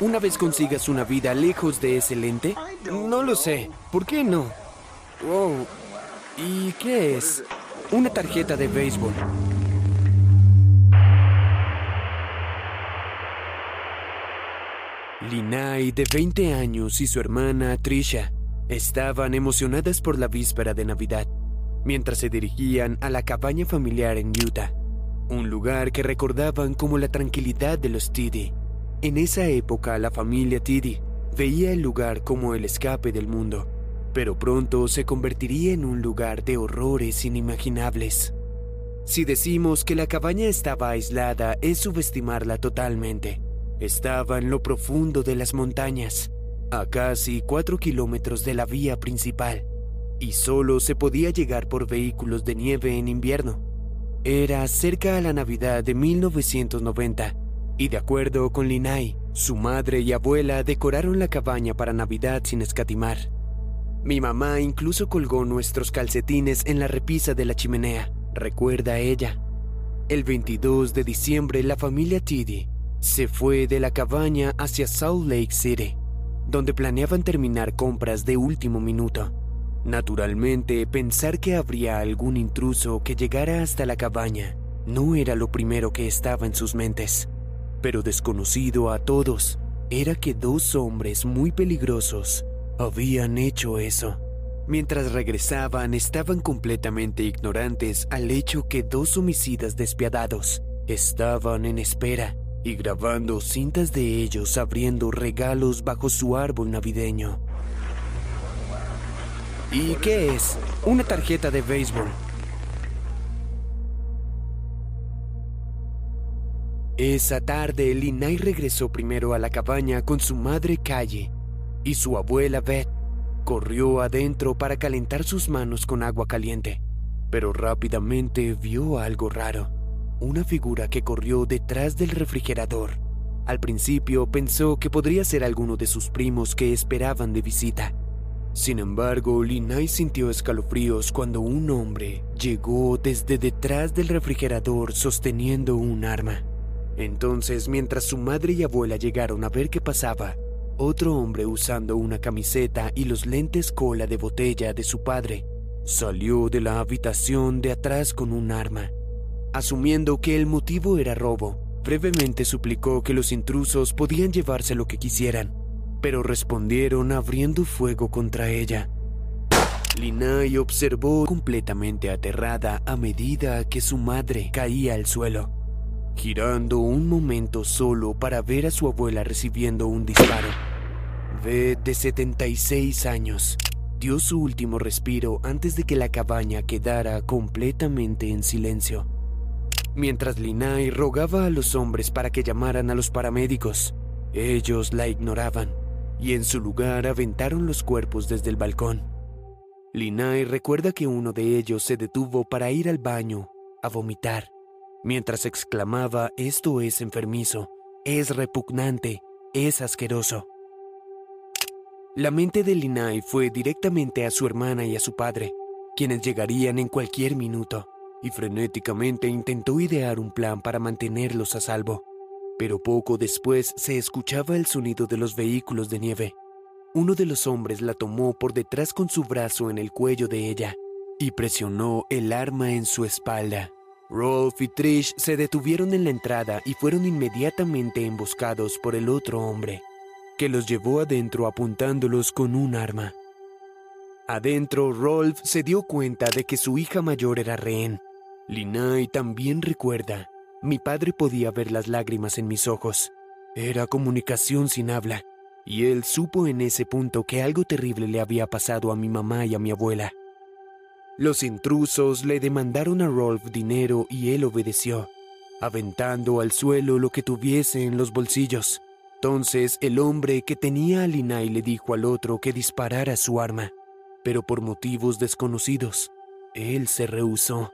una vez consigas una vida lejos de ese lente? No lo sé. ¿Por qué no? Wow. ¿Y qué es? Una tarjeta de béisbol. Linai, de 20 años, y su hermana Trisha estaban emocionadas por la víspera de Navidad, mientras se dirigían a la cabaña familiar en Utah, un lugar que recordaban como la tranquilidad de los Tiddy. En esa época, la familia Tiddy veía el lugar como el escape del mundo, pero pronto se convertiría en un lugar de horrores inimaginables. Si decimos que la cabaña estaba aislada, es subestimarla totalmente. Estaba en lo profundo de las montañas, a casi cuatro kilómetros de la vía principal, y solo se podía llegar por vehículos de nieve en invierno. Era cerca a la Navidad de 1990, y de acuerdo con Linai, su madre y abuela decoraron la cabaña para Navidad sin escatimar. Mi mamá incluso colgó nuestros calcetines en la repisa de la chimenea, recuerda ella. El 22 de diciembre la familia Tiddy se fue de la cabaña hacia Salt Lake City, donde planeaban terminar compras de último minuto. Naturalmente, pensar que habría algún intruso que llegara hasta la cabaña no era lo primero que estaba en sus mentes, pero desconocido a todos era que dos hombres muy peligrosos habían hecho eso. Mientras regresaban estaban completamente ignorantes al hecho que dos homicidas despiadados estaban en espera y grabando cintas de ellos abriendo regalos bajo su árbol navideño. ¿Y qué es? Una tarjeta de béisbol. Esa tarde, Linay regresó primero a la cabaña con su madre Calle y su abuela Beth. Corrió adentro para calentar sus manos con agua caliente, pero rápidamente vio algo raro una figura que corrió detrás del refrigerador. Al principio pensó que podría ser alguno de sus primos que esperaban de visita. Sin embargo, Linai sintió escalofríos cuando un hombre llegó desde detrás del refrigerador sosteniendo un arma. Entonces, mientras su madre y abuela llegaron a ver qué pasaba, otro hombre usando una camiseta y los lentes cola de botella de su padre salió de la habitación de atrás con un arma. Asumiendo que el motivo era robo, brevemente suplicó que los intrusos podían llevarse lo que quisieran, pero respondieron abriendo fuego contra ella. Linai observó completamente aterrada a medida que su madre caía al suelo, girando un momento solo para ver a su abuela recibiendo un disparo. V, de 76 años, dio su último respiro antes de que la cabaña quedara completamente en silencio mientras Linai rogaba a los hombres para que llamaran a los paramédicos. Ellos la ignoraban y en su lugar aventaron los cuerpos desde el balcón. Linai recuerda que uno de ellos se detuvo para ir al baño a vomitar, mientras exclamaba esto es enfermizo, es repugnante, es asqueroso. La mente de Linai fue directamente a su hermana y a su padre, quienes llegarían en cualquier minuto y frenéticamente intentó idear un plan para mantenerlos a salvo. Pero poco después se escuchaba el sonido de los vehículos de nieve. Uno de los hombres la tomó por detrás con su brazo en el cuello de ella y presionó el arma en su espalda. Rolf y Trish se detuvieron en la entrada y fueron inmediatamente emboscados por el otro hombre, que los llevó adentro apuntándolos con un arma. Adentro, Rolf se dio cuenta de que su hija mayor era rehén Linai también recuerda. Mi padre podía ver las lágrimas en mis ojos. Era comunicación sin habla, y él supo en ese punto que algo terrible le había pasado a mi mamá y a mi abuela. Los intrusos le demandaron a Rolf dinero y él obedeció, aventando al suelo lo que tuviese en los bolsillos. Entonces el hombre que tenía a Linai le dijo al otro que disparara su arma, pero por motivos desconocidos, él se rehusó.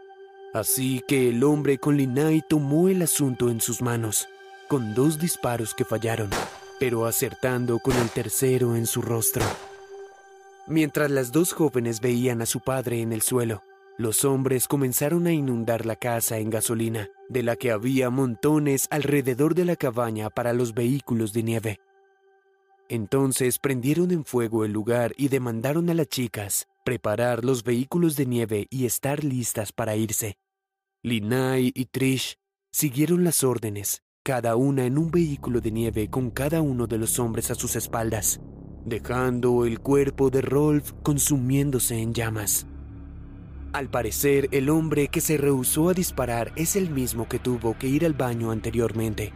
Así que el hombre con Linai tomó el asunto en sus manos, con dos disparos que fallaron, pero acertando con el tercero en su rostro. Mientras las dos jóvenes veían a su padre en el suelo, los hombres comenzaron a inundar la casa en gasolina, de la que había montones alrededor de la cabaña para los vehículos de nieve. Entonces prendieron en fuego el lugar y demandaron a las chicas preparar los vehículos de nieve y estar listas para irse. Linai y Trish siguieron las órdenes, cada una en un vehículo de nieve con cada uno de los hombres a sus espaldas, dejando el cuerpo de Rolf consumiéndose en llamas. Al parecer, el hombre que se rehusó a disparar es el mismo que tuvo que ir al baño anteriormente,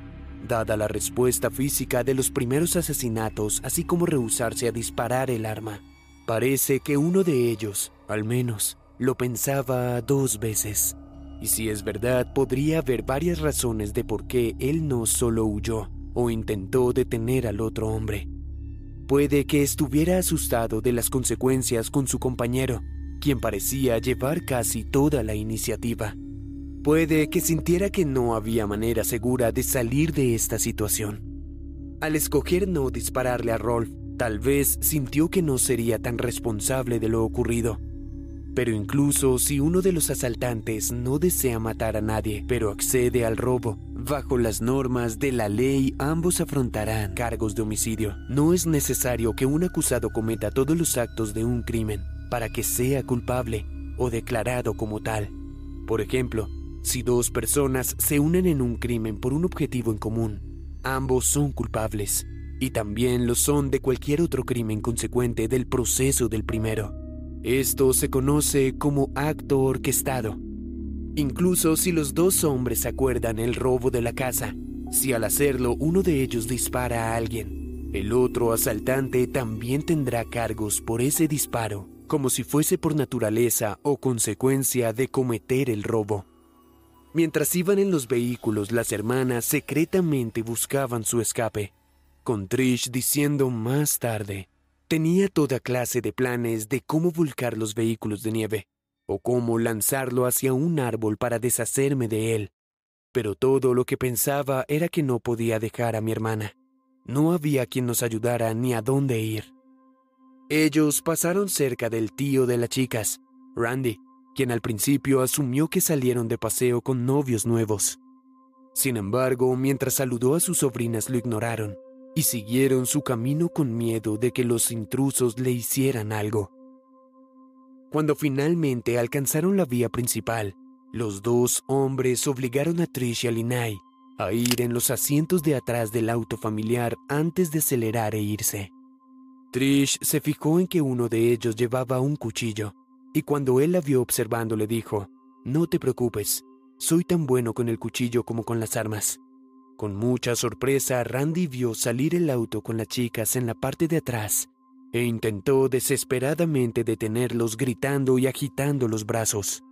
dada la respuesta física de los primeros asesinatos, así como rehusarse a disparar el arma. Parece que uno de ellos, al menos, lo pensaba dos veces. Y si es verdad, podría haber varias razones de por qué él no solo huyó o intentó detener al otro hombre. Puede que estuviera asustado de las consecuencias con su compañero, quien parecía llevar casi toda la iniciativa. Puede que sintiera que no había manera segura de salir de esta situación. Al escoger no dispararle a Rolf, tal vez sintió que no sería tan responsable de lo ocurrido. Pero incluso si uno de los asaltantes no desea matar a nadie, pero accede al robo, bajo las normas de la ley ambos afrontarán cargos de homicidio. No es necesario que un acusado cometa todos los actos de un crimen para que sea culpable o declarado como tal. Por ejemplo, si dos personas se unen en un crimen por un objetivo en común, ambos son culpables y también lo son de cualquier otro crimen consecuente del proceso del primero. Esto se conoce como acto orquestado. Incluso si los dos hombres acuerdan el robo de la casa, si al hacerlo uno de ellos dispara a alguien, el otro asaltante también tendrá cargos por ese disparo como si fuese por naturaleza o consecuencia de cometer el robo. Mientras iban en los vehículos, las hermanas secretamente buscaban su escape, con Trish diciendo más tarde, tenía toda clase de planes de cómo volcar los vehículos de nieve, o cómo lanzarlo hacia un árbol para deshacerme de él, pero todo lo que pensaba era que no podía dejar a mi hermana. No había quien nos ayudara ni a dónde ir. Ellos pasaron cerca del tío de las chicas, Randy, quien al principio asumió que salieron de paseo con novios nuevos. Sin embargo, mientras saludó a sus sobrinas lo ignoraron y siguieron su camino con miedo de que los intrusos le hicieran algo. Cuando finalmente alcanzaron la vía principal, los dos hombres obligaron a Trish y a Linay a ir en los asientos de atrás del auto familiar antes de acelerar e irse. Trish se fijó en que uno de ellos llevaba un cuchillo, y cuando él la vio observando le dijo, No te preocupes, soy tan bueno con el cuchillo como con las armas. Con mucha sorpresa, Randy vio salir el auto con las chicas en la parte de atrás e intentó desesperadamente detenerlos gritando y agitando los brazos.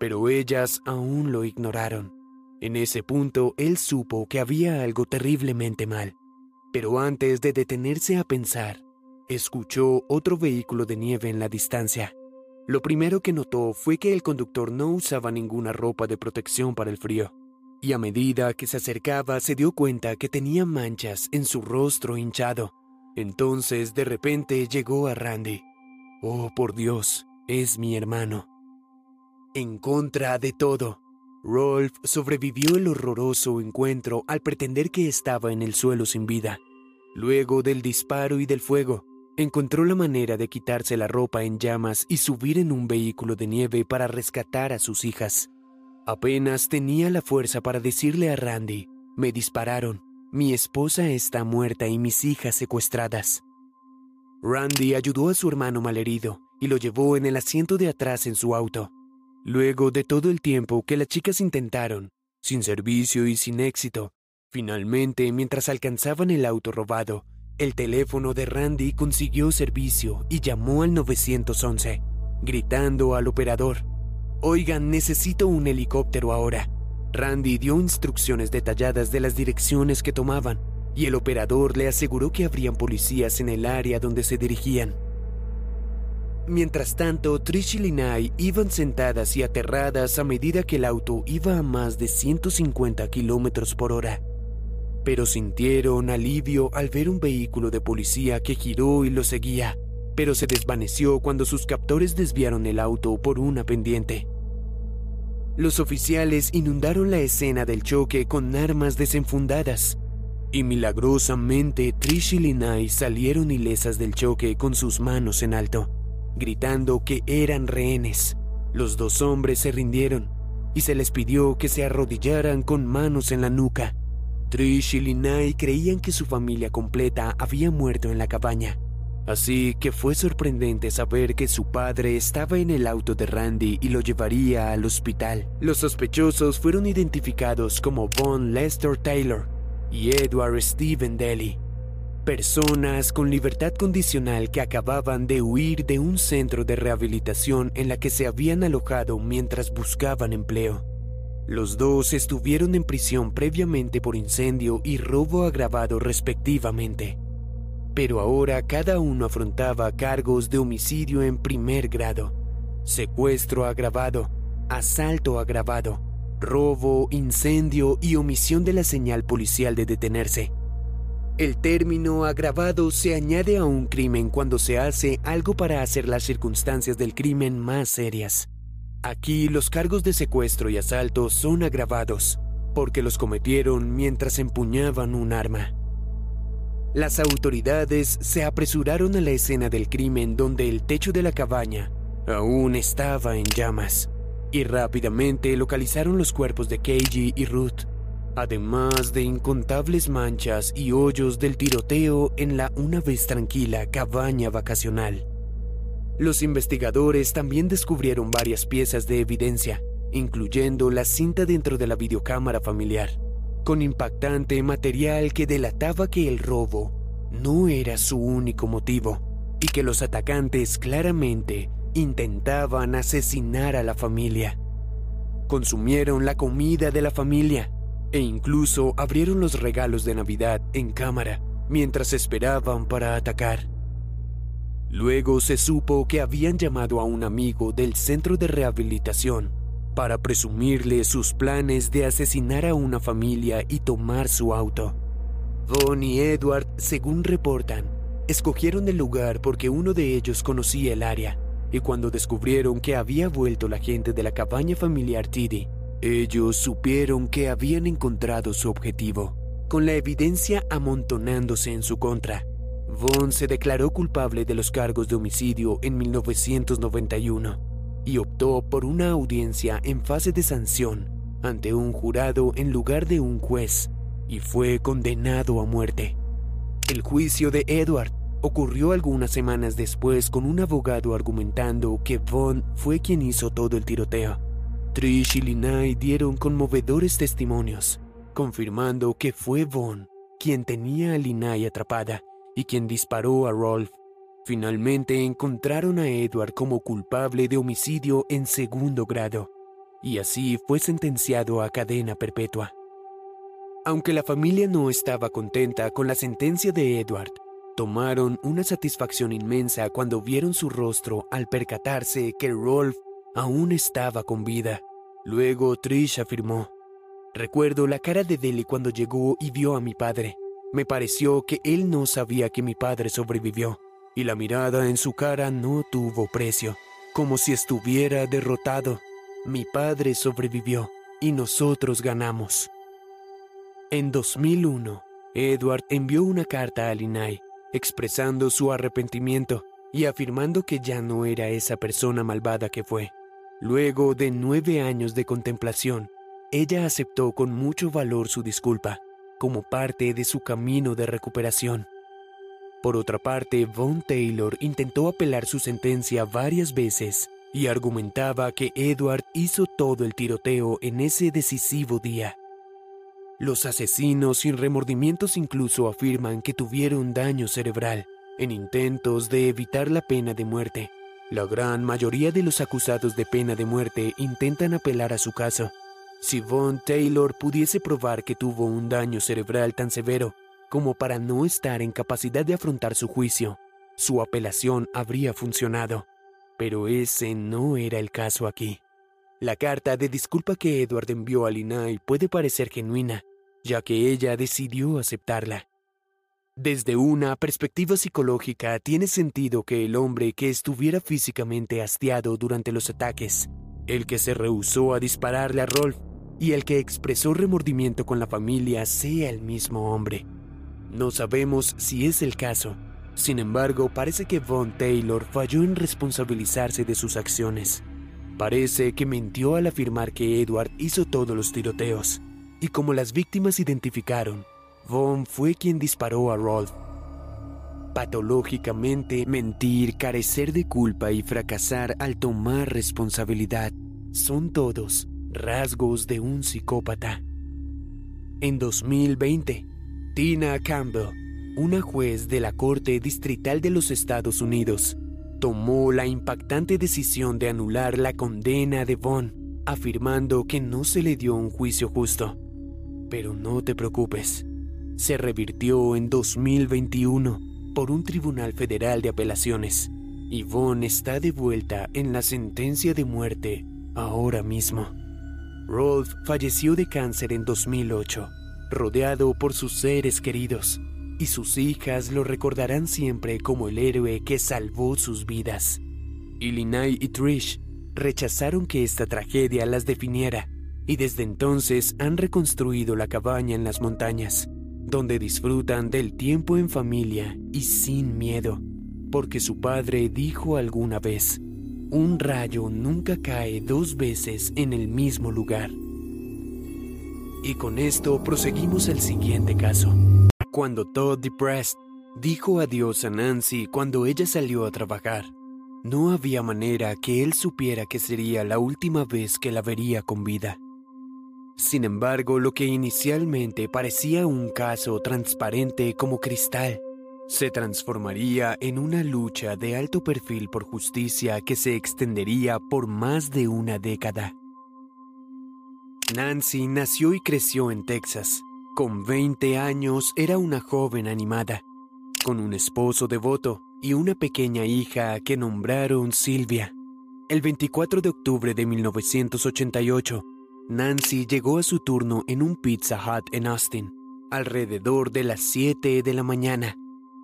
Pero ellas aún lo ignoraron. En ese punto él supo que había algo terriblemente mal. Pero antes de detenerse a pensar, escuchó otro vehículo de nieve en la distancia. Lo primero que notó fue que el conductor no usaba ninguna ropa de protección para el frío, y a medida que se acercaba se dio cuenta que tenía manchas en su rostro hinchado. Entonces de repente llegó a Randy. Oh, por Dios, es mi hermano. En contra de todo, Rolf sobrevivió el horroroso encuentro al pretender que estaba en el suelo sin vida. Luego del disparo y del fuego, encontró la manera de quitarse la ropa en llamas y subir en un vehículo de nieve para rescatar a sus hijas. Apenas tenía la fuerza para decirle a Randy, me dispararon, mi esposa está muerta y mis hijas secuestradas. Randy ayudó a su hermano malherido y lo llevó en el asiento de atrás en su auto. Luego de todo el tiempo que las chicas intentaron, sin servicio y sin éxito, finalmente, mientras alcanzaban el auto robado, el teléfono de Randy consiguió servicio y llamó al 911, gritando al operador, Oigan, necesito un helicóptero ahora. Randy dio instrucciones detalladas de las direcciones que tomaban y el operador le aseguró que habrían policías en el área donde se dirigían. Mientras tanto, Trish y Linay iban sentadas y aterradas a medida que el auto iba a más de 150 kilómetros por hora pero sintieron alivio al ver un vehículo de policía que giró y lo seguía, pero se desvaneció cuando sus captores desviaron el auto por una pendiente. Los oficiales inundaron la escena del choque con armas desenfundadas. Y milagrosamente Trish y salieron ilesas del choque con sus manos en alto, gritando que eran rehenes. Los dos hombres se rindieron y se les pidió que se arrodillaran con manos en la nuca. Trish y creían que su familia completa había muerto en la cabaña, así que fue sorprendente saber que su padre estaba en el auto de Randy y lo llevaría al hospital. Los sospechosos fueron identificados como Von Lester Taylor, y Edward Stephen Daly, personas con libertad condicional que acababan de huir de un centro de rehabilitación en la que se habían alojado mientras buscaban empleo. Los dos estuvieron en prisión previamente por incendio y robo agravado respectivamente, pero ahora cada uno afrontaba cargos de homicidio en primer grado, secuestro agravado, asalto agravado, robo, incendio y omisión de la señal policial de detenerse. El término agravado se añade a un crimen cuando se hace algo para hacer las circunstancias del crimen más serias. Aquí los cargos de secuestro y asalto son agravados, porque los cometieron mientras empuñaban un arma. Las autoridades se apresuraron a la escena del crimen donde el techo de la cabaña aún estaba en llamas y rápidamente localizaron los cuerpos de Keiji y Ruth, además de incontables manchas y hoyos del tiroteo en la una vez tranquila cabaña vacacional. Los investigadores también descubrieron varias piezas de evidencia, incluyendo la cinta dentro de la videocámara familiar, con impactante material que delataba que el robo no era su único motivo y que los atacantes claramente intentaban asesinar a la familia. Consumieron la comida de la familia e incluso abrieron los regalos de Navidad en cámara mientras esperaban para atacar. Luego se supo que habían llamado a un amigo del centro de rehabilitación para presumirle sus planes de asesinar a una familia y tomar su auto. Von y Edward, según reportan, escogieron el lugar porque uno de ellos conocía el área y cuando descubrieron que había vuelto la gente de la cabaña familiar Tiddy, ellos supieron que habían encontrado su objetivo, con la evidencia amontonándose en su contra. Vaughn se declaró culpable de los cargos de homicidio en 1991 y optó por una audiencia en fase de sanción ante un jurado en lugar de un juez y fue condenado a muerte. El juicio de Edward ocurrió algunas semanas después con un abogado argumentando que Vaughn fue quien hizo todo el tiroteo. Trish y Linay dieron conmovedores testimonios, confirmando que fue Vaughn quien tenía a Linay atrapada y quien disparó a Rolf. Finalmente encontraron a Edward como culpable de homicidio en segundo grado, y así fue sentenciado a cadena perpetua. Aunque la familia no estaba contenta con la sentencia de Edward, tomaron una satisfacción inmensa cuando vieron su rostro al percatarse que Rolf aún estaba con vida. Luego Trish afirmó, Recuerdo la cara de Deli cuando llegó y vio a mi padre. Me pareció que él no sabía que mi padre sobrevivió, y la mirada en su cara no tuvo precio, como si estuviera derrotado. Mi padre sobrevivió y nosotros ganamos. En 2001, Edward envió una carta a Linay expresando su arrepentimiento y afirmando que ya no era esa persona malvada que fue. Luego de nueve años de contemplación, ella aceptó con mucho valor su disculpa, como parte de su camino de recuperación. Por otra parte, Von Taylor intentó apelar su sentencia varias veces y argumentaba que Edward hizo todo el tiroteo en ese decisivo día. Los asesinos sin remordimientos incluso afirman que tuvieron daño cerebral en intentos de evitar la pena de muerte. La gran mayoría de los acusados de pena de muerte intentan apelar a su caso. Si Von Taylor pudiese probar que tuvo un daño cerebral tan severo como para no estar en capacidad de afrontar su juicio, su apelación habría funcionado. Pero ese no era el caso aquí. La carta de disculpa que Edward envió a Linay puede parecer genuina, ya que ella decidió aceptarla. Desde una perspectiva psicológica, tiene sentido que el hombre que estuviera físicamente hastiado durante los ataques, el que se rehusó a dispararle a Rolf y el que expresó remordimiento con la familia sea el mismo hombre. No sabemos si es el caso. Sin embargo, parece que Von Taylor falló en responsabilizarse de sus acciones. Parece que mintió al afirmar que Edward hizo todos los tiroteos. Y como las víctimas identificaron, Von fue quien disparó a Rolf. Patológicamente, mentir, carecer de culpa y fracasar al tomar responsabilidad son todos rasgos de un psicópata. En 2020, Tina Campbell, una juez de la Corte Distrital de los Estados Unidos, tomó la impactante decisión de anular la condena de Vaughn, afirmando que no se le dio un juicio justo. Pero no te preocupes, se revirtió en 2021 por un tribunal federal de apelaciones y Vaughn está de vuelta en la sentencia de muerte ahora mismo. Rolf falleció de cáncer en 2008, rodeado por sus seres queridos, y sus hijas lo recordarán siempre como el héroe que salvó sus vidas. Y y Trish rechazaron que esta tragedia las definiera, y desde entonces han reconstruido la cabaña en las montañas, donde disfrutan del tiempo en familia y sin miedo, porque su padre dijo alguna vez, un rayo nunca cae dos veces en el mismo lugar. Y con esto proseguimos al siguiente caso. Cuando Todd Depressed dijo adiós a Nancy cuando ella salió a trabajar, no había manera que él supiera que sería la última vez que la vería con vida. Sin embargo, lo que inicialmente parecía un caso transparente como cristal, se transformaría en una lucha de alto perfil por justicia que se extendería por más de una década. Nancy nació y creció en Texas. Con 20 años era una joven animada, con un esposo devoto y una pequeña hija que nombraron Silvia. El 24 de octubre de 1988, Nancy llegó a su turno en un Pizza Hut en Austin, alrededor de las 7 de la mañana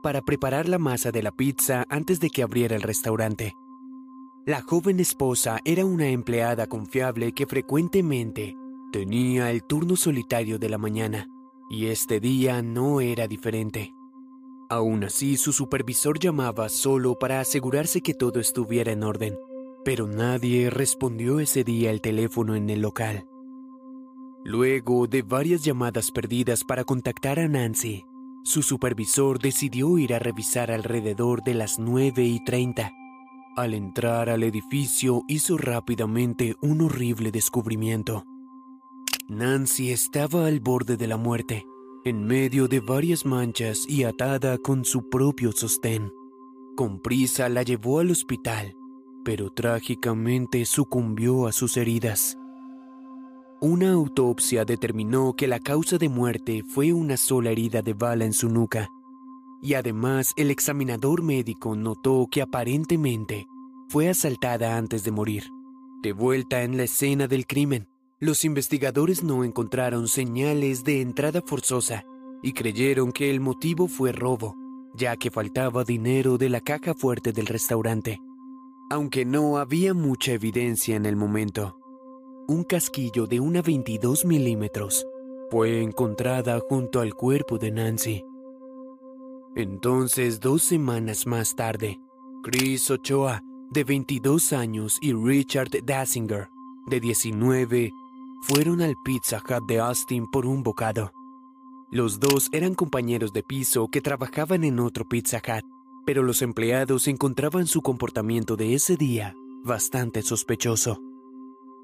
para preparar la masa de la pizza antes de que abriera el restaurante. La joven esposa era una empleada confiable que frecuentemente tenía el turno solitario de la mañana, y este día no era diferente. Aún así, su supervisor llamaba solo para asegurarse que todo estuviera en orden, pero nadie respondió ese día el teléfono en el local. Luego de varias llamadas perdidas para contactar a Nancy, su supervisor decidió ir a revisar alrededor de las 9 y 30. Al entrar al edificio hizo rápidamente un horrible descubrimiento. Nancy estaba al borde de la muerte, en medio de varias manchas y atada con su propio sostén. Con prisa la llevó al hospital, pero trágicamente sucumbió a sus heridas. Una autopsia determinó que la causa de muerte fue una sola herida de bala en su nuca, y además el examinador médico notó que aparentemente fue asaltada antes de morir. De vuelta en la escena del crimen, los investigadores no encontraron señales de entrada forzosa y creyeron que el motivo fue robo, ya que faltaba dinero de la caja fuerte del restaurante. Aunque no había mucha evidencia en el momento, un casquillo de una 22 milímetros fue encontrada junto al cuerpo de Nancy. Entonces, dos semanas más tarde, Chris Ochoa, de 22 años, y Richard Dassinger, de 19, fueron al Pizza Hut de Austin por un bocado. Los dos eran compañeros de piso que trabajaban en otro Pizza Hut, pero los empleados encontraban su comportamiento de ese día bastante sospechoso.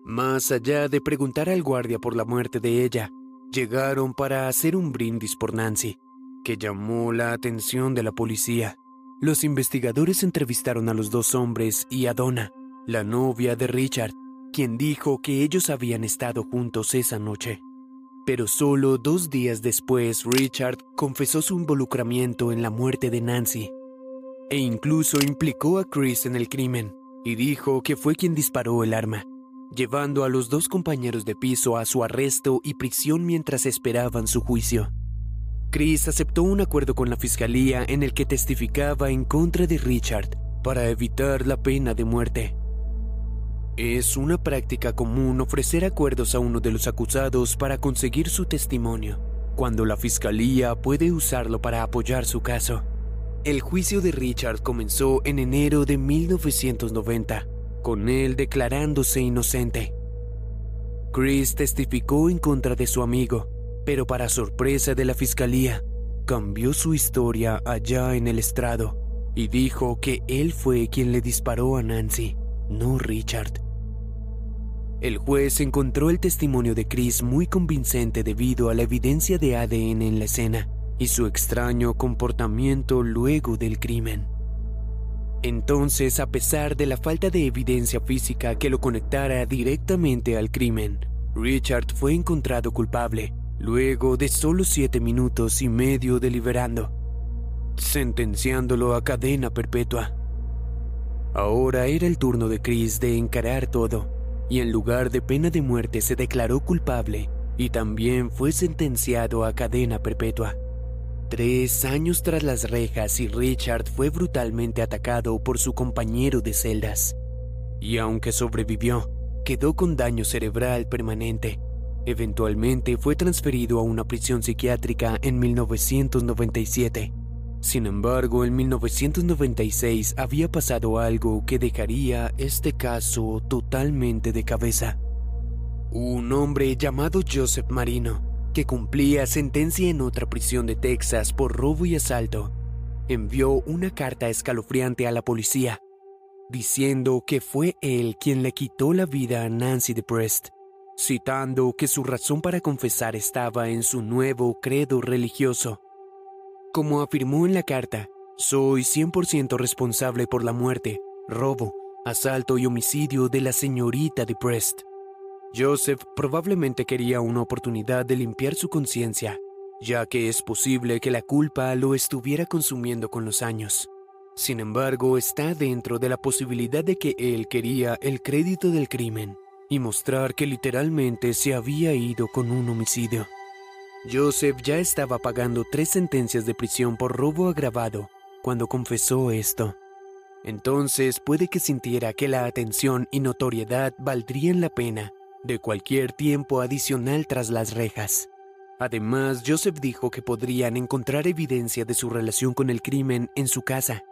Más allá de preguntar al guardia por la muerte de ella, llegaron para hacer un brindis por Nancy, que llamó la atención de la policía. Los investigadores entrevistaron a los dos hombres y a Donna, la novia de Richard, quien dijo que ellos habían estado juntos esa noche. Pero solo dos días después Richard confesó su involucramiento en la muerte de Nancy e incluso implicó a Chris en el crimen y dijo que fue quien disparó el arma llevando a los dos compañeros de piso a su arresto y prisión mientras esperaban su juicio. Chris aceptó un acuerdo con la fiscalía en el que testificaba en contra de Richard para evitar la pena de muerte. Es una práctica común ofrecer acuerdos a uno de los acusados para conseguir su testimonio, cuando la fiscalía puede usarlo para apoyar su caso. El juicio de Richard comenzó en enero de 1990, con él declarándose inocente. Chris testificó en contra de su amigo, pero para sorpresa de la fiscalía, cambió su historia allá en el estrado y dijo que él fue quien le disparó a Nancy, no Richard. El juez encontró el testimonio de Chris muy convincente debido a la evidencia de ADN en la escena y su extraño comportamiento luego del crimen. Entonces, a pesar de la falta de evidencia física que lo conectara directamente al crimen, Richard fue encontrado culpable luego de solo siete minutos y medio deliberando, sentenciándolo a cadena perpetua. Ahora era el turno de Chris de encarar todo y en lugar de pena de muerte se declaró culpable y también fue sentenciado a cadena perpetua. Tres años tras las rejas y Richard fue brutalmente atacado por su compañero de celdas. Y aunque sobrevivió, quedó con daño cerebral permanente. Eventualmente fue transferido a una prisión psiquiátrica en 1997 sin embargo, en 1996 había pasado algo que dejaría este caso totalmente de cabeza. Un hombre llamado Joseph Marino, que cumplía sentencia en otra prisión de Texas por robo y asalto, envió una carta escalofriante a la policía, diciendo que fue él quien le quitó la vida a Nancy DePrest, citando que su razón para confesar estaba en su nuevo credo religioso como afirmó en la carta, soy 100% responsable por la muerte, robo, asalto y homicidio de la señorita de Prest. Joseph probablemente quería una oportunidad de limpiar su conciencia, ya que es posible que la culpa lo estuviera consumiendo con los años. Sin embargo, está dentro de la posibilidad de que él quería el crédito del crimen y mostrar que literalmente se había ido con un homicidio. Joseph ya estaba pagando tres sentencias de prisión por robo agravado cuando confesó esto. Entonces puede que sintiera que la atención y notoriedad valdrían la pena de cualquier tiempo adicional tras las rejas. Además, Joseph dijo que podrían encontrar evidencia de su relación con el crimen en su casa.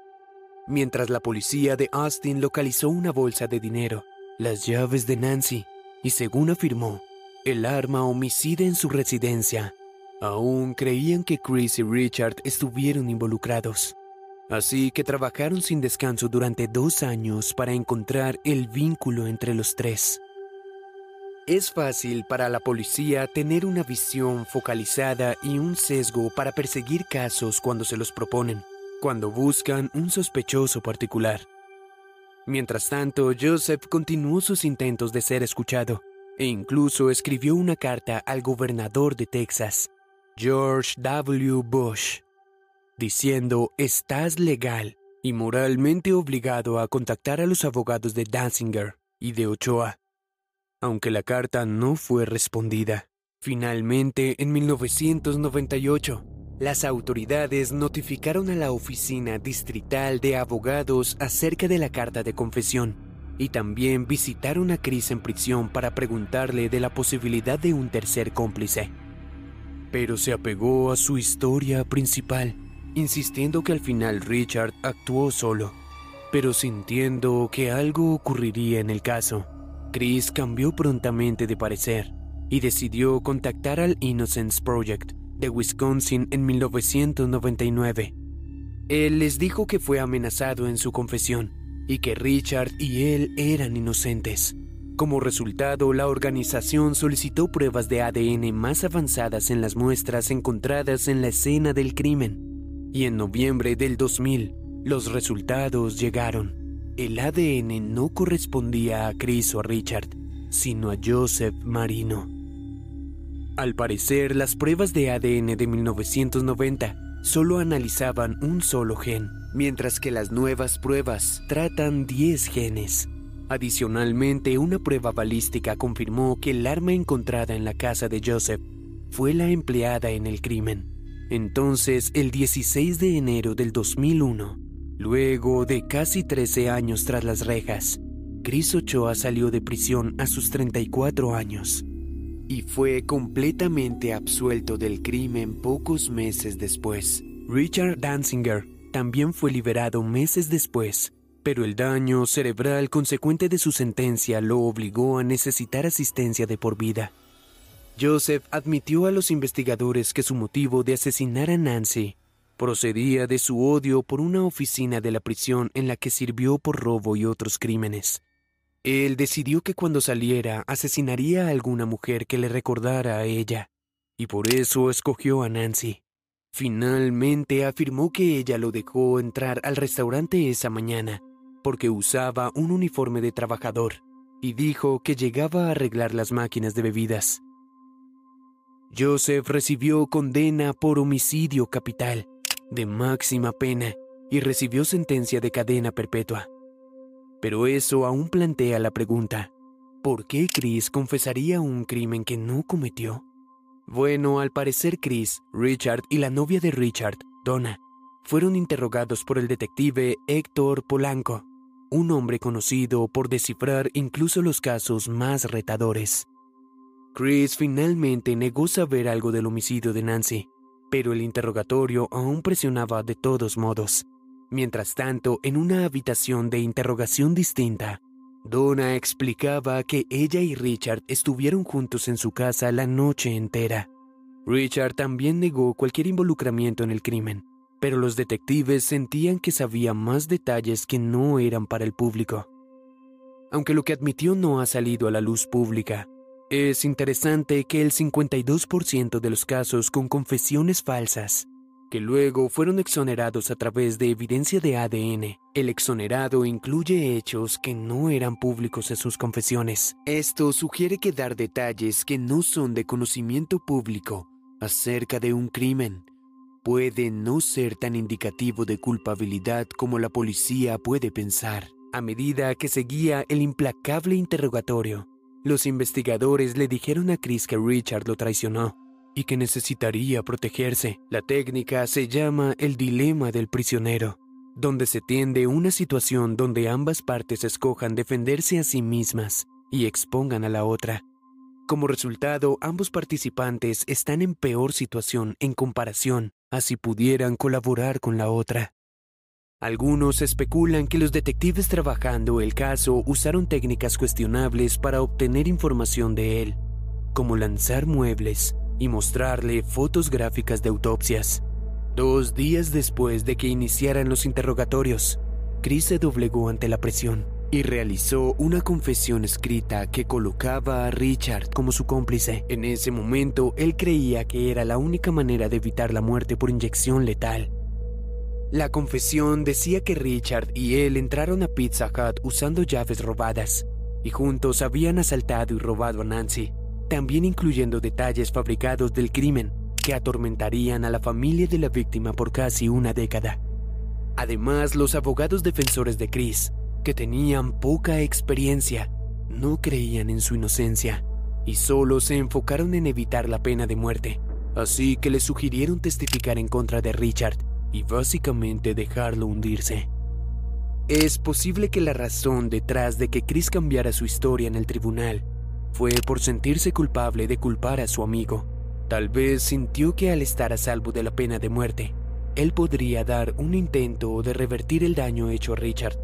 Mientras la policía de Austin localizó una bolsa de dinero, las llaves de Nancy y, según afirmó, el arma homicida en su residencia, Aún creían que Chris y Richard estuvieron involucrados. Así que trabajaron sin descanso durante dos años para encontrar el vínculo entre los tres. Es fácil para la policía tener una visión focalizada y un sesgo para perseguir casos cuando se los proponen, cuando buscan un sospechoso particular. Mientras tanto, Joseph continuó sus intentos de ser escuchado e incluso escribió una carta al gobernador de Texas, George W. Bush, diciendo estás legal y moralmente obligado a contactar a los abogados de Danzinger y de Ochoa. Aunque la carta no fue respondida, finalmente en 1998, las autoridades notificaron a la Oficina Distrital de Abogados acerca de la carta de confesión y también visitaron a Chris en prisión para preguntarle de la posibilidad de un tercer cómplice pero se apegó a su historia principal, insistiendo que al final Richard actuó solo, pero sintiendo que algo ocurriría en el caso. Chris cambió prontamente de parecer y decidió contactar al Innocence Project de Wisconsin en 1999. Él les dijo que fue amenazado en su confesión y que Richard y él eran inocentes. Como resultado, la organización solicitó pruebas de ADN más avanzadas en las muestras encontradas en la escena del crimen. Y en noviembre del 2000, los resultados llegaron. El ADN no correspondía a Chris o a Richard, sino a Joseph Marino. Al parecer, las pruebas de ADN de 1990 solo analizaban un solo gen, mientras que las nuevas pruebas tratan 10 genes. Adicionalmente, una prueba balística confirmó que el arma encontrada en la casa de Joseph fue la empleada en el crimen. Entonces, el 16 de enero del 2001, luego de casi 13 años tras las rejas, Chris Ochoa salió de prisión a sus 34 años. y fue completamente absuelto del crimen pocos meses después. Richard Danzinger también fue liberado meses después, pero el daño cerebral consecuente de su sentencia lo obligó a necesitar asistencia de por vida. Joseph admitió a los investigadores que su motivo de asesinar a Nancy procedía de su odio por una oficina de la prisión en la que sirvió por robo y otros crímenes. Él decidió que cuando saliera asesinaría a alguna mujer que le recordara a ella, y por eso escogió a Nancy. Finalmente afirmó que ella lo dejó entrar al restaurante esa mañana porque usaba un uniforme de trabajador y dijo que llegaba a arreglar las máquinas de bebidas. Joseph recibió condena por homicidio capital de máxima pena y recibió sentencia de cadena perpetua. Pero eso aún plantea la pregunta, ¿por qué Chris confesaría un crimen que no cometió? Bueno, al parecer Chris, Richard y la novia de Richard, Donna, fueron interrogados por el detective Héctor Polanco, un hombre conocido por descifrar incluso los casos más retadores. Chris finalmente negó saber algo del homicidio de Nancy, pero el interrogatorio aún presionaba de todos modos. Mientras tanto, en una habitación de interrogación distinta, Donna explicaba que ella y Richard estuvieron juntos en su casa la noche entera. Richard también negó cualquier involucramiento en el crimen, pero los detectives sentían que sabía más detalles que no eran para el público. Aunque lo que admitió no ha salido a la luz pública, es interesante que el 52% de los casos con confesiones falsas, que luego fueron exonerados a través de evidencia de ADN, el exonerado incluye hechos que no eran públicos en sus confesiones. Esto sugiere que dar detalles que no son de conocimiento público acerca de un crimen puede no ser tan indicativo de culpabilidad como la policía puede pensar. A medida que seguía el implacable interrogatorio, los investigadores le dijeron a Chris que Richard lo traicionó y que necesitaría protegerse. La técnica se llama el dilema del prisionero, donde se tiende una situación donde ambas partes escojan defenderse a sí mismas y expongan a la otra. Como resultado, ambos participantes están en peor situación en comparación a si pudieran colaborar con la otra. Algunos especulan que los detectives trabajando el caso usaron técnicas cuestionables para obtener información de él, como lanzar muebles y mostrarle fotos gráficas de autopsias. Dos días después de que iniciaran los interrogatorios, Chris se doblegó ante la presión y realizó una confesión escrita que colocaba a Richard como su cómplice. En ese momento, él creía que era la única manera de evitar la muerte por inyección letal la confesión decía que Richard y él entraron a Pizza Hut usando llaves robadas, y juntos habían asaltado y robado a Nancy, también incluyendo detalles fabricados del crimen que atormentarían a la familia de la víctima por casi una década. Además, los abogados defensores de Chris, que tenían poca experiencia, no creían en su inocencia y solo se enfocaron en evitar la pena de muerte, así que le sugirieron testificar en contra de Richard y básicamente dejarlo hundirse. Es posible que la razón detrás de que Chris cambiara su historia en el tribunal fue por sentirse culpable de culpar a su amigo. Tal vez sintió que al estar a salvo de la pena de muerte, él podría dar un intento de revertir el daño hecho a Richard.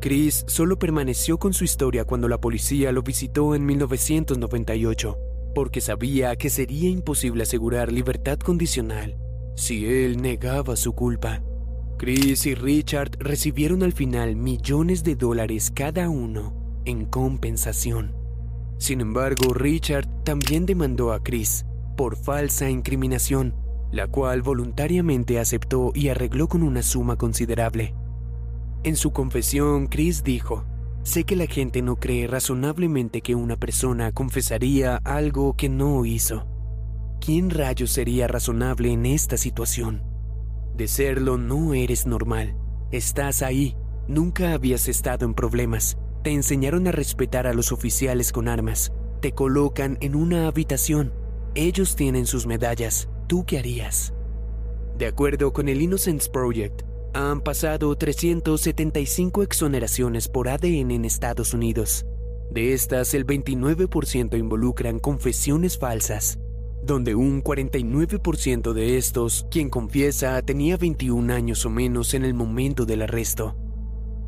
Chris solo permaneció con su historia cuando la policía lo visitó en 1998, porque sabía que sería imposible asegurar libertad condicional si él negaba su culpa. Chris y Richard recibieron al final millones de dólares cada uno en compensación. Sin embargo, Richard también demandó a Chris por falsa incriminación, la cual voluntariamente aceptó y arregló con una suma considerable. En su confesión, Chris dijo, Sé que la gente no cree razonablemente que una persona confesaría algo que no hizo. ¿quién rayos sería razonable en esta situación? De serlo, no eres normal. Estás ahí, nunca habías estado en problemas. Te enseñaron a respetar a los oficiales con armas. Te colocan en una habitación. Ellos tienen sus medallas. ¿Tú qué harías? De acuerdo con el Innocence Project, han pasado 375 exoneraciones por ADN en Estados Unidos. De estas, el 29% involucran confesiones falsas, donde un 49% de estos, quien confiesa, tenía 21 años o menos en el momento del arresto.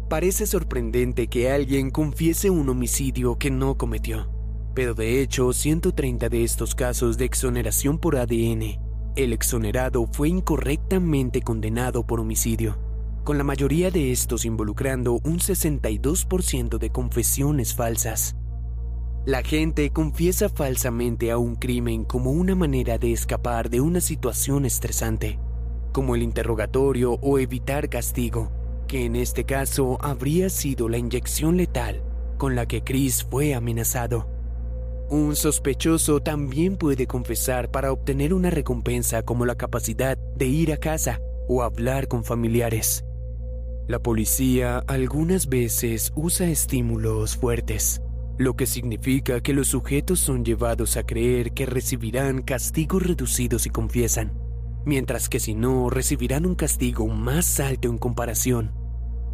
Parece sorprendente que alguien confiese un homicidio que no cometió, pero de hecho 130 de estos casos de exoneración por ADN, el exonerado fue incorrectamente condenado por homicidio, con la mayoría de estos involucrando un 62% de confesiones falsas. La gente confiesa falsamente a un crimen como una manera de escapar de una situación estresante, como el interrogatorio o evitar castigo que en este caso habría sido la inyección letal con la que Chris fue amenazado. Un sospechoso también puede confesar para obtener una recompensa como la capacidad de ir a casa o hablar con familiares. La policía algunas veces usa estímulos fuertes, lo que significa que los sujetos son llevados a creer que recibirán castigos reducidos si confiesan, mientras que si no recibirán un castigo más alto en comparación.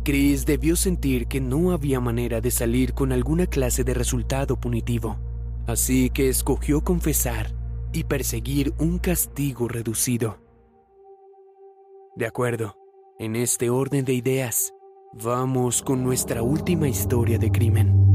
Chris debió sentir que no había manera de salir con alguna clase de resultado punitivo, así que escogió confesar y perseguir un castigo reducido. De acuerdo, en este orden de ideas, vamos con nuestra última historia de crimen.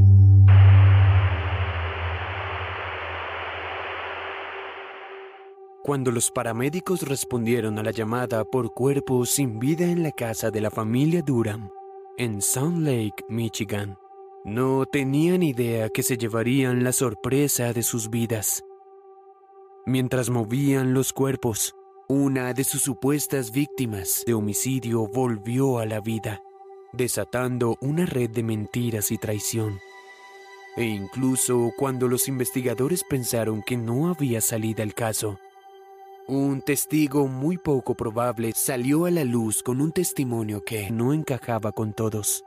Cuando los paramédicos respondieron a la llamada por cuerpo sin vida en la casa de la familia Durham, en Sound Lake, Michigan. No tenían idea que se llevarían la sorpresa de sus vidas. Mientras movían los cuerpos, una de sus supuestas víctimas de homicidio volvió a la vida, desatando una red de mentiras y traición. E incluso cuando los investigadores pensaron que no había salida el caso, un testigo muy poco probable salió a la luz con un testimonio que no encajaba con todos.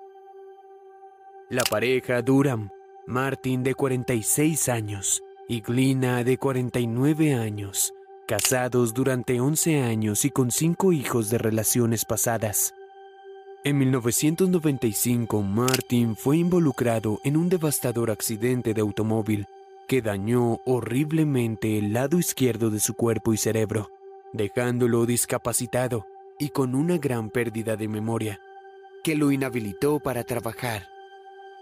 La pareja Durham, Martin de 46 años y Glina de 49 años, casados durante 11 años y con cinco hijos de relaciones pasadas. En 1995, Martin fue involucrado en un devastador accidente de automóvil que dañó horriblemente el lado izquierdo de su cuerpo y cerebro, dejándolo discapacitado y con una gran pérdida de memoria, que lo inhabilitó para trabajar.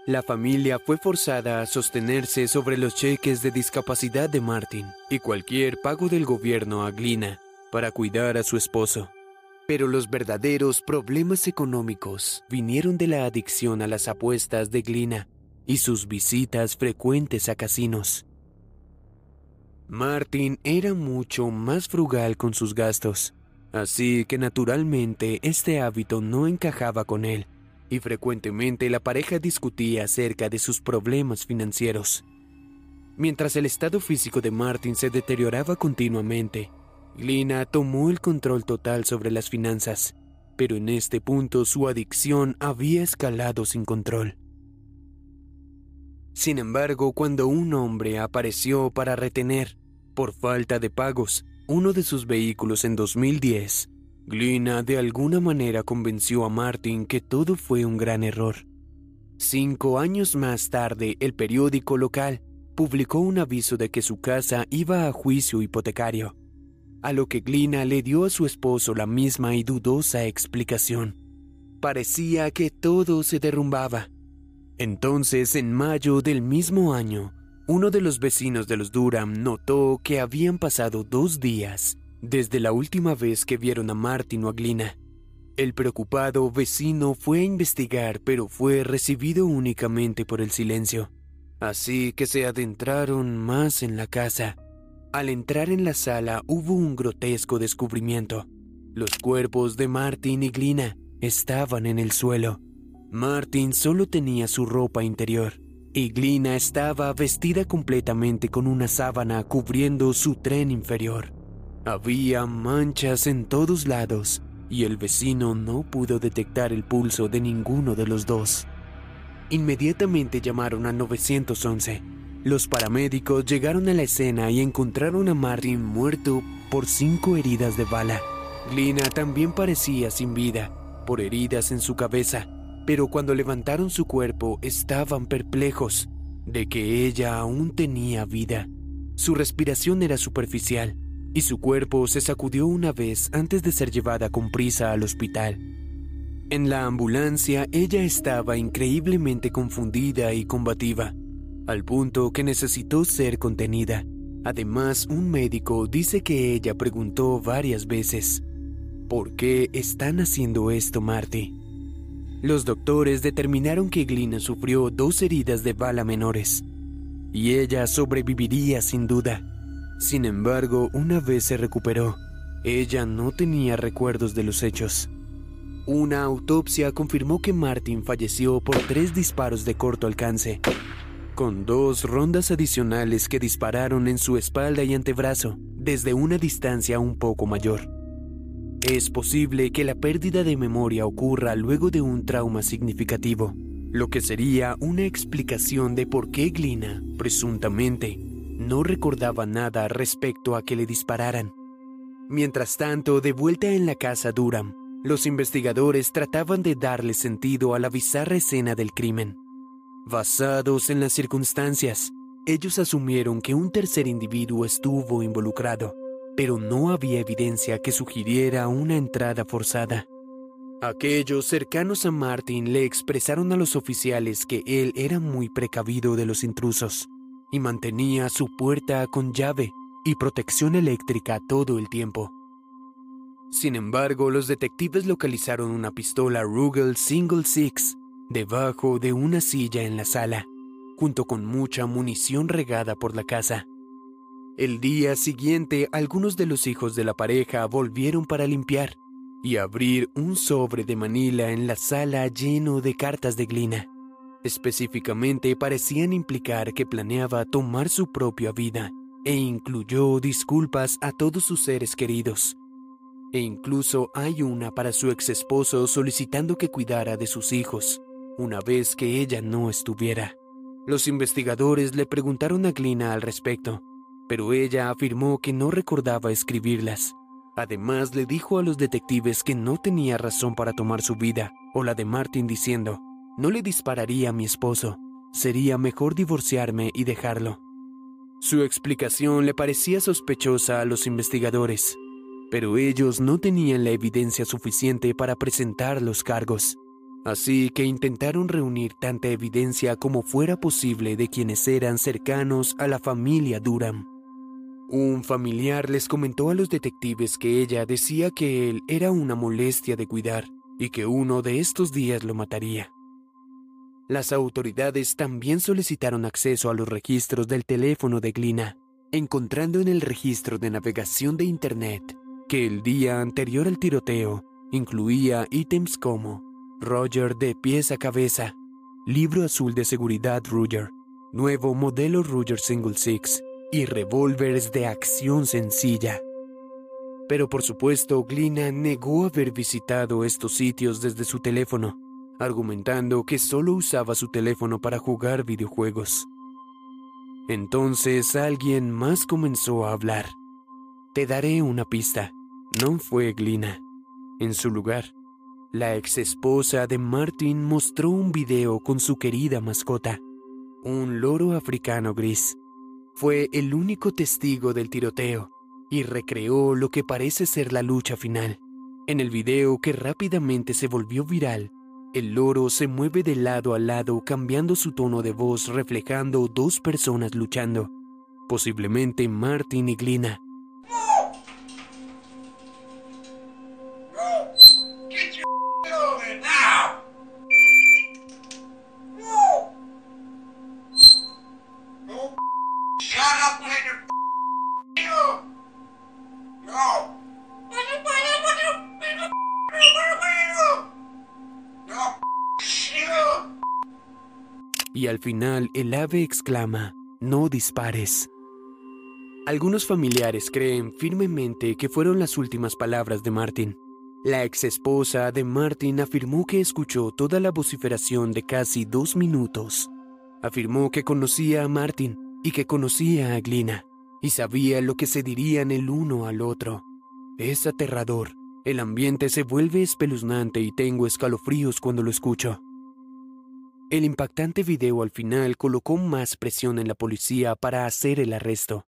La familia fue forzada a sostenerse sobre los cheques de discapacidad de Martin y cualquier pago del gobierno a Glina para cuidar a su esposo. Pero los verdaderos problemas económicos vinieron de la adicción a las apuestas de Glina y sus visitas frecuentes a casinos. Martin era mucho más frugal con sus gastos, así que naturalmente este hábito no encajaba con él, y frecuentemente la pareja discutía acerca de sus problemas financieros. Mientras el estado físico de Martin se deterioraba continuamente, Lina tomó el control total sobre las finanzas, pero en este punto su adicción había escalado sin control. Sin embargo, cuando un hombre apareció para retener, por falta de pagos, uno de sus vehículos en 2010, Glina de alguna manera convenció a Martin que todo fue un gran error. Cinco años más tarde, el periódico local publicó un aviso de que su casa iba a juicio hipotecario, a lo que Glina le dio a su esposo la misma y dudosa explicación. Parecía que todo se derrumbaba entonces, en mayo del mismo año, uno de los vecinos de los Durham notó que habían pasado dos días desde la última vez que vieron a Martin o a Glina. El preocupado vecino fue a investigar, pero fue recibido únicamente por el silencio. Así que se adentraron más en la casa. Al entrar en la sala hubo un grotesco descubrimiento. Los cuerpos de Martin y Glina estaban en el suelo. Martin solo tenía su ropa interior y Glina estaba vestida completamente con una sábana cubriendo su tren inferior. Había manchas en todos lados y el vecino no pudo detectar el pulso de ninguno de los dos. Inmediatamente llamaron al 911. Los paramédicos llegaron a la escena y encontraron a Martin muerto por cinco heridas de bala. Glina también parecía sin vida, por heridas en su cabeza pero cuando levantaron su cuerpo estaban perplejos, de que ella aún tenía vida. Su respiración era superficial y su cuerpo se sacudió una vez antes de ser llevada con prisa al hospital. En la ambulancia ella estaba increíblemente confundida y combativa, al punto que necesitó ser contenida. Además, un médico dice que ella preguntó varias veces, ¿por qué están haciendo esto, Marty? Los doctores determinaron que Glina sufrió dos heridas de bala menores, y ella sobreviviría sin duda. Sin embargo, una vez se recuperó, ella no tenía recuerdos de los hechos. Una autopsia confirmó que Martin falleció por tres disparos de corto alcance, con dos rondas adicionales que dispararon en su espalda y antebrazo desde una distancia un poco mayor. Es posible que la pérdida de memoria ocurra luego de un trauma significativo, lo que sería una explicación de por qué Glina, presuntamente, no recordaba nada respecto a que le dispararan. Mientras tanto, de vuelta en la casa Durham, los investigadores trataban de darle sentido a la bizarra escena del crimen. Basados en las circunstancias, ellos asumieron que un tercer individuo estuvo involucrado, pero no había evidencia que sugiriera una entrada forzada. Aquellos cercanos a Martin le expresaron a los oficiales que él era muy precavido de los intrusos y mantenía su puerta con llave y protección eléctrica todo el tiempo. Sin embargo, los detectives localizaron una pistola Ruger Single Six debajo de una silla en la sala, junto con mucha munición regada por la casa. El día siguiente, algunos de los hijos de la pareja volvieron para limpiar y abrir un sobre de Manila en la sala lleno de cartas de glina. Específicamente parecían implicar que planeaba tomar su propia vida e incluyó disculpas a todos sus seres queridos e incluso hay una para su ex esposo solicitando que cuidara de sus hijos, una vez que ella no estuviera. Los investigadores le preguntaron a Glina al respecto, pero ella afirmó que no recordaba escribirlas. Además, le dijo a los detectives que no tenía razón para tomar su vida, o la de Martin diciendo, no le dispararía a mi esposo, sería mejor divorciarme y dejarlo. Su explicación le parecía sospechosa a los investigadores, pero ellos no tenían la evidencia suficiente para presentar los cargos. Así que intentaron reunir tanta evidencia como fuera posible de quienes eran cercanos a la familia Durham. Un familiar les comentó a los detectives que ella decía que él era una molestia de cuidar y que uno de estos días lo mataría. Las autoridades también solicitaron acceso a los registros del teléfono de Glina, encontrando en el registro de navegación de Internet que el día anterior al tiroteo incluía ítems como Roger de pies a cabeza, libro azul de seguridad Ruger, nuevo modelo Ruger Single Six y revólveres de acción sencilla. Pero por supuesto, Glina negó haber visitado estos sitios desde su teléfono, argumentando que solo usaba su teléfono para jugar videojuegos. Entonces alguien más comenzó a hablar. Te daré una pista. No fue Glina. En su lugar, la ex esposa de Martin mostró un video con su querida mascota, un loro africano gris. Fue el único testigo del tiroteo y recreó lo que parece ser la lucha final. En el video que rápidamente se volvió viral, el loro se mueve de lado a lado cambiando su tono de voz reflejando dos personas luchando, posiblemente Martin y Glina. Final el ave exclama, no dispares. Algunos familiares creen firmemente que fueron las últimas palabras de Martin. La ex esposa de Martin afirmó que escuchó toda la vociferación de casi dos minutos. Afirmó que conocía a Martin y que conocía a Glina y sabía lo que se dirían el uno al otro. Es aterrador. El ambiente se vuelve espeluznante y tengo escalofríos cuando lo escucho. El impactante video al final colocó más presión en la policía para hacer el arresto,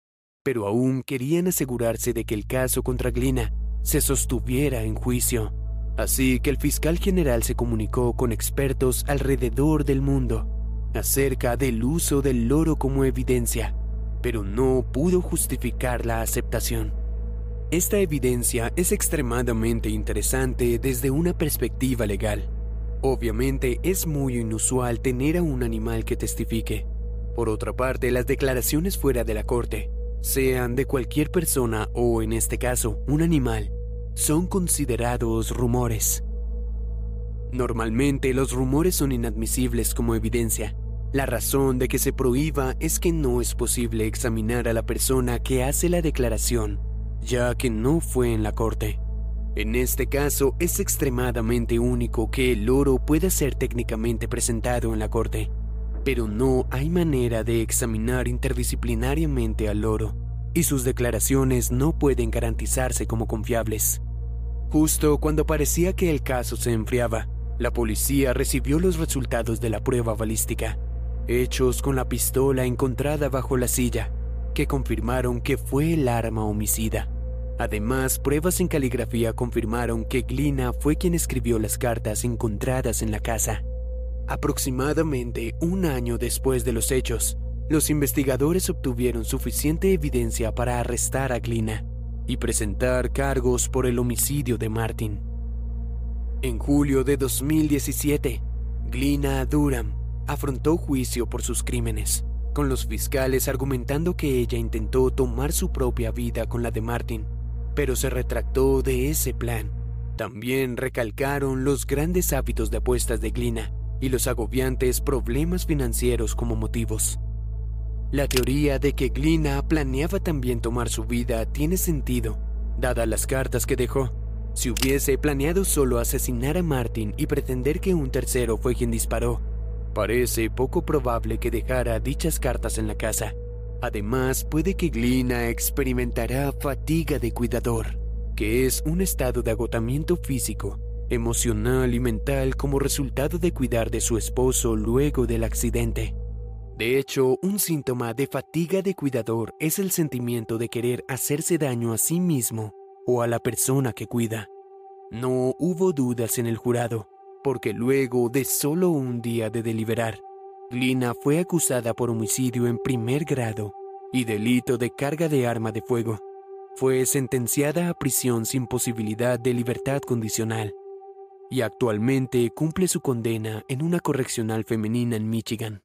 pero aún querían asegurarse de que el caso contra Glina se sostuviera en juicio. Así que el fiscal general se comunicó con expertos alrededor del mundo acerca del uso del loro como evidencia, pero no pudo justificar la aceptación. Esta evidencia es extremadamente interesante desde una perspectiva legal. Obviamente es muy inusual tener a un animal que testifique. Por otra parte, las declaraciones fuera de la corte, sean de cualquier persona o en este caso un animal, son considerados rumores. Normalmente los rumores son inadmisibles como evidencia. La razón de que se prohíba es que no es posible examinar a la persona que hace la declaración, ya que no fue en la corte. En este caso es extremadamente único que el loro pueda ser técnicamente presentado en la corte, pero no hay manera de examinar interdisciplinariamente al loro y sus declaraciones no pueden garantizarse como confiables. Justo cuando parecía que el caso se enfriaba, la policía recibió los resultados de la prueba balística, hechos con la pistola encontrada bajo la silla, que confirmaron que fue el arma homicida. Además, pruebas en caligrafía confirmaron que Glina fue quien escribió las cartas encontradas en la casa. Aproximadamente un año después de los hechos, los investigadores obtuvieron suficiente evidencia para arrestar a Glina y presentar cargos por el homicidio de Martin. En julio de 2017, Glina Durham afrontó juicio por sus crímenes, con los fiscales argumentando que ella intentó tomar su propia vida con la de Martin, pero se retractó de ese plan. También recalcaron los grandes hábitos de apuestas de Glina y los agobiantes problemas financieros como motivos. La teoría de que Glina planeaba también tomar su vida tiene sentido, dadas las cartas que dejó. Si hubiese planeado solo asesinar a Martin y pretender que un tercero fue quien disparó, parece poco probable que dejara dichas cartas en la casa. Además, puede que Glina experimentará fatiga de cuidador, que es un estado de agotamiento físico, emocional y mental como resultado de cuidar de su esposo luego del accidente. De hecho, un síntoma de fatiga de cuidador es el sentimiento de querer hacerse daño a sí mismo o a la persona que cuida. No hubo dudas en el jurado, porque luego de solo un día de deliberar, Glina fue acusada por homicidio en primer grado y delito de carga de arma de fuego. Fue sentenciada a prisión sin posibilidad de libertad condicional y actualmente cumple su condena en una correccional femenina en Michigan.